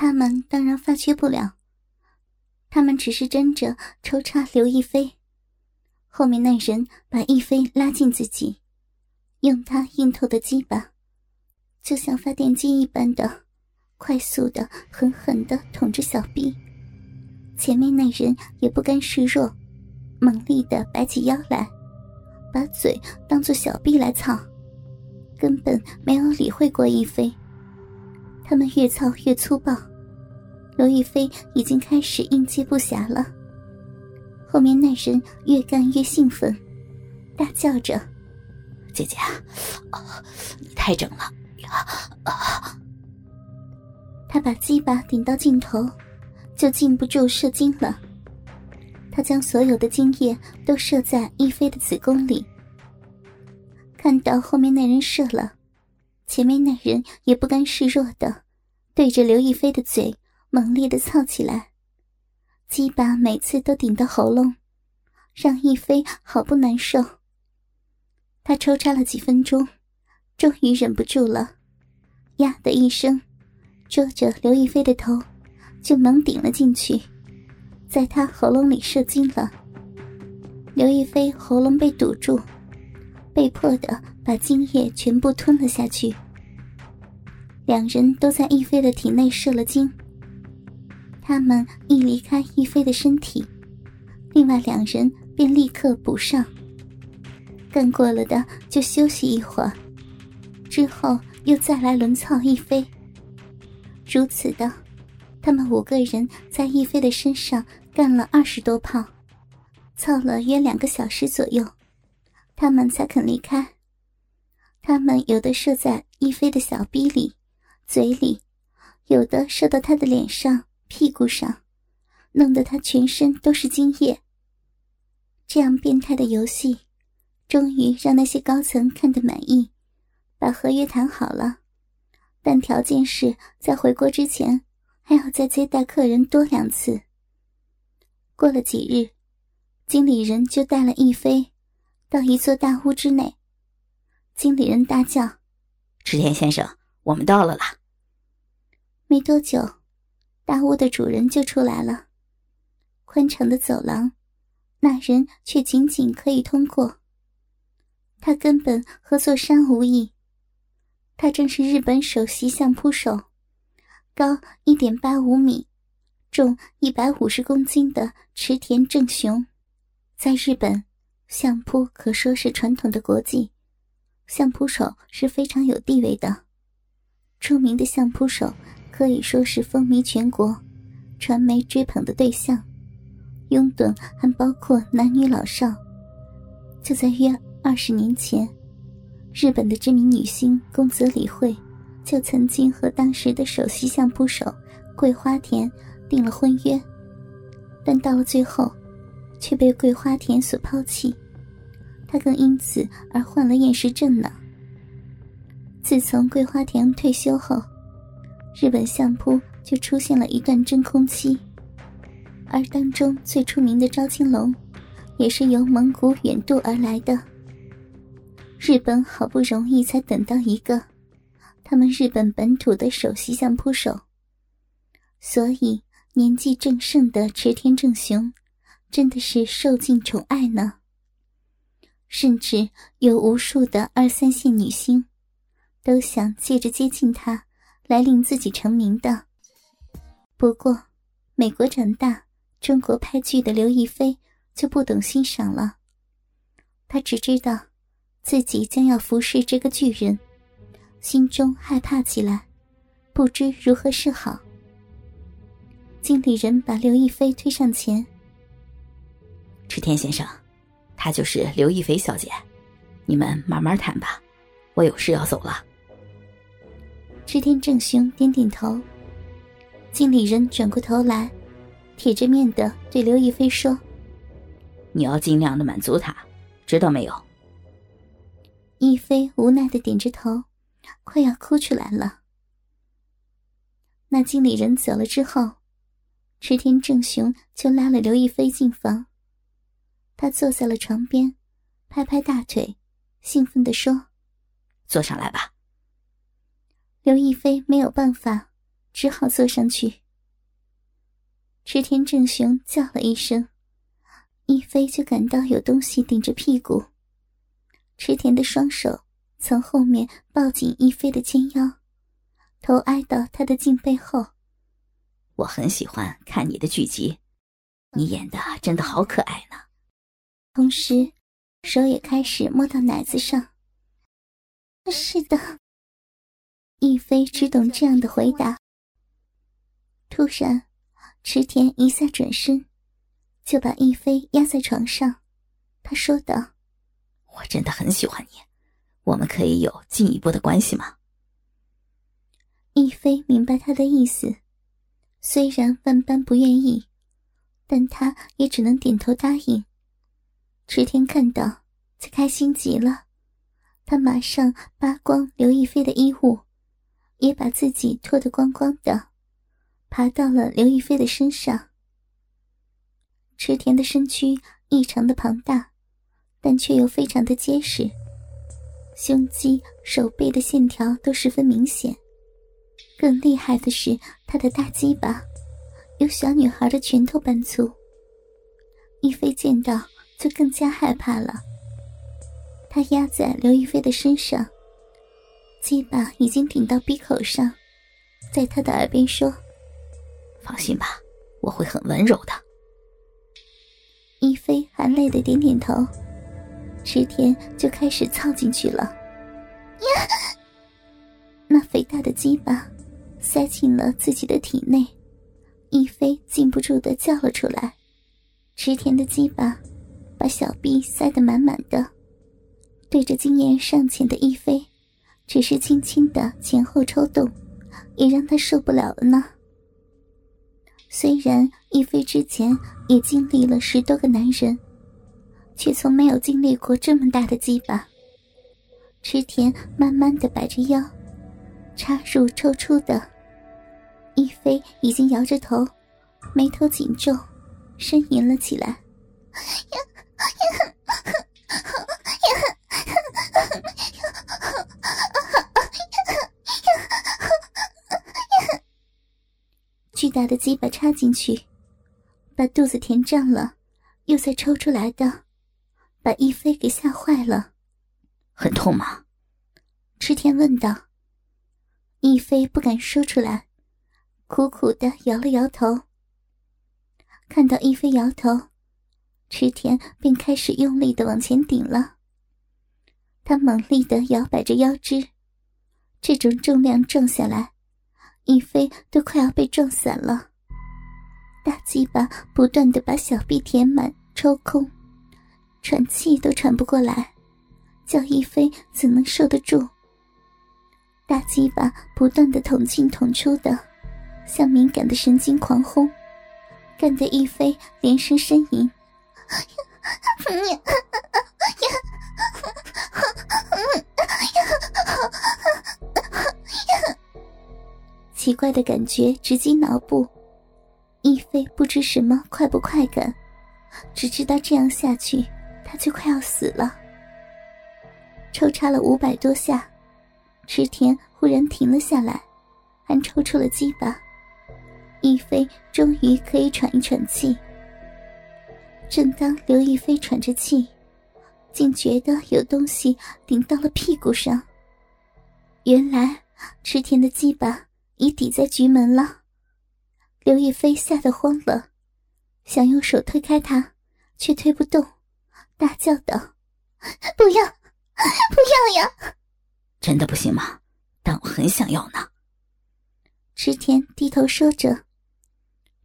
他们当然发觉不了，他们只是争着抽插刘亦菲。后面那人把亦菲拉近自己，用他硬透的鸡巴，就像发电机一般的，快速的、狠狠的捅着小臂。前面那人也不甘示弱，猛力的摆起腰来，把嘴当做小臂来操，根本没有理会过亦菲。他们越操越粗暴。刘亦菲已经开始应接不暇了，后面那人越干越兴奋，大叫着：“姐姐，你太整了！”他把鸡巴顶到尽头，就禁不住射精了。他将所有的精液都射在亦菲的子宫里。看到后面那人射了，前面那人也不甘示弱的，对着刘亦菲的嘴。猛烈的操起来，鸡巴每次都顶到喉咙，让一菲好不难受。他抽插了几分钟，终于忍不住了，呀的一声，捉着刘亦菲的头，就猛顶了进去，在她喉咙里射精了。刘亦菲喉咙被堵住，被迫的把精液全部吞了下去。两人都在亦菲的体内射了精。他们一离开亦菲的身体，另外两人便立刻补上。干过了的就休息一会儿，之后又再来轮操亦菲。如此的，他们五个人在亦菲的身上干了二十多炮，操了约两个小时左右，他们才肯离开。他们有的射在亦菲的小逼里、嘴里，有的射到他的脸上。屁股上，弄得他全身都是精液。这样变态的游戏，终于让那些高层看得满意，把合约谈好了，但条件是在回国之前还要再接待客人多两次。过了几日，经理人就带了逸飞到一座大屋之内。经理人大叫：“池田先生，我们到了啦！”没多久。大屋的主人就出来了，宽敞的走廊，那人却仅仅可以通过。他根本和座山无异，他正是日本首席相扑手，高一点八五米，重一百五十公斤的池田正雄。在日本，相扑可说是传统的国技，相扑手是非常有地位的，著名的相扑手。可以说是风靡全国，传媒追捧的对象，拥趸还包括男女老少。就在约二十年前，日本的知名女星宫泽理惠就曾经和当时的首席相扑手桂花田订了婚约，但到了最后，却被桂花田所抛弃，她更因此而患了厌食症呢。自从桂花田退休后。日本相扑就出现了一段真空期，而当中最出名的招青龙，也是由蒙古远渡而来的。日本好不容易才等到一个，他们日本本土的首席相扑手，所以年纪正盛的池田正雄，真的是受尽宠爱呢。甚至有无数的二三线女星，都想借着接近他。来令自己成名的。不过，美国长大、中国拍剧的刘亦菲就不懂欣赏了。她只知道自己将要服侍这个巨人，心中害怕起来，不知如何是好。经理人把刘亦菲推上前：“池田先生，她就是刘亦菲小姐，你们慢慢谈吧，我有事要走了。”织田正雄点点头，经理人转过头来，铁着面的对刘亦菲说：“你要尽量的满足他，知道没有？”亦菲无奈的点着头，快要哭出来了。那经理人走了之后，池田正雄就拉了刘亦菲进房，他坐在了床边，拍拍大腿，兴奋地说：“坐上来吧。”刘亦菲没有办法，只好坐上去。池田正雄叫了一声，一菲就感到有东西顶着屁股。池田的双手从后面抱紧一菲的肩腰，头挨到她的颈背后。我很喜欢看你的剧集，你演的真的好可爱呢。同时，手也开始摸到奶子上。是的，一飞只懂这样的回答。突然，池田一下转身，就把一飞压在床上。他说道：“我真的很喜欢你，我们可以有进一步的关系吗？”一飞明白他的意思，虽然万般不愿意，但他也只能点头答应。池田看到，就开心极了。他马上扒光刘亦菲的衣物，也把自己脱得光光的，爬到了刘亦菲的身上。池田的身躯异常的庞大，但却又非常的结实，胸肌、手背的线条都十分明显。更厉害的是，他的大鸡巴有小女孩的拳头般粗。亦菲见到，就更加害怕了。他压在刘亦菲的身上，鸡巴已经顶到鼻口上，在他的耳边说：“放心吧，我会很温柔的。”一菲含泪的点点头，池田就开始操进去了。那肥大的鸡巴塞进了自己的体内，一菲禁不住的叫了出来。池田的鸡巴把小臂塞得满满的。对着经验尚浅的一飞，只是轻轻的前后抽动，也让他受不了了呢。虽然一飞之前也经历了十多个男人，却从没有经历过这么大的鸡巴。池田慢慢的摆着腰，插入抽出的，一飞已经摇着头，眉头紧皱，呻吟了起来。巨大的鸡巴插进去，把肚子填胀了，又再抽出来的，把一飞给吓坏了。很痛吗？池田问道。一飞不敢说出来，苦苦的摇了摇头。看到一飞摇头，池田便开始用力的往前顶了。他猛力的摇摆着腰肢，这种重量撞下来。一飞都快要被撞散了，大鸡巴不断的把小臂填满抽空，喘气都喘不过来，叫一飞怎能受得住？大鸡巴不断的捅进捅出的，像敏感的神经狂轰，干得一飞连声呻吟。奇怪的感觉直击脑部，一飞不知什么快不快感，只知道这样下去，他就快要死了。抽插了五百多下，池田忽然停了下来，还抽出了鸡巴，一飞终于可以喘一喘气。正当刘亦菲喘着气，竟觉得有东西顶到了屁股上，原来池田的鸡巴。已抵在局门了，刘亦菲吓得慌了，想用手推开他，却推不动，大叫道：“不要，不要呀！”真的不行吗？但我很想要呢。池田低头说着，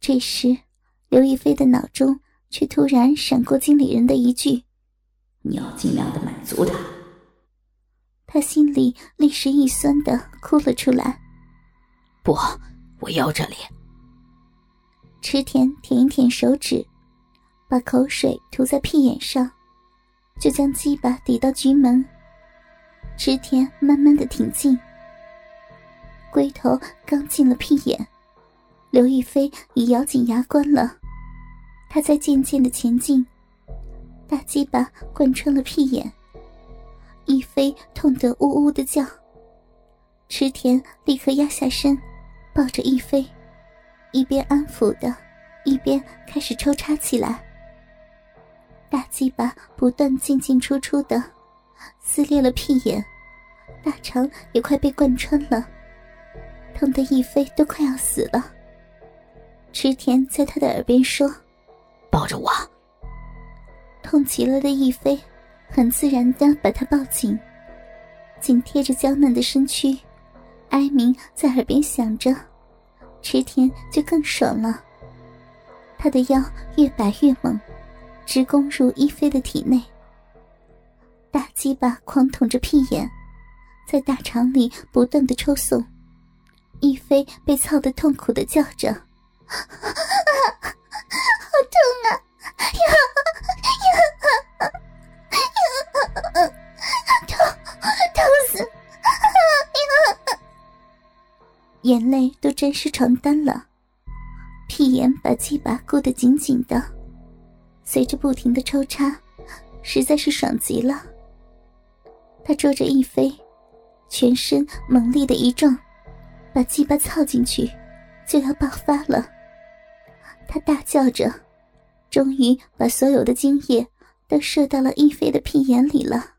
这时刘亦菲的脑中却突然闪过经理人的一句：“你要尽量的满足他。”他心里立时一酸的哭了出来。不，我要这里。池田舔一舔手指，把口水涂在屁眼上，就将鸡巴抵到局门。池田慢慢的挺进，龟头刚进了屁眼，刘亦菲已咬紧牙关了。他在渐渐的前进，大鸡巴贯穿了屁眼，亦菲痛得呜呜的叫。池田立刻压下身。抱着逸飞，一边安抚的，一边开始抽插起来。大鸡巴不断进进出出的，撕裂了屁眼，大肠也快被贯穿了，疼得逸飞都快要死了。池田在他的耳边说：“抱着我。”痛极了的逸飞，很自然的把他抱紧，紧贴着娇嫩的身躯，哀鸣在耳边响着，池田就更爽了。他的腰越摆越猛，直攻入一菲的体内。大鸡巴狂捅着屁眼，在大肠里不断的抽送，一飞被操得痛苦的叫着：“ 好痛啊！眼泪都沾湿床单了，屁眼把鸡巴箍得紧紧的，随着不停的抽插，实在是爽极了。他捉着一飞，全身猛力的一撞，把鸡巴操进去，就要爆发了。他大叫着，终于把所有的精液都射到了一飞的屁眼里了。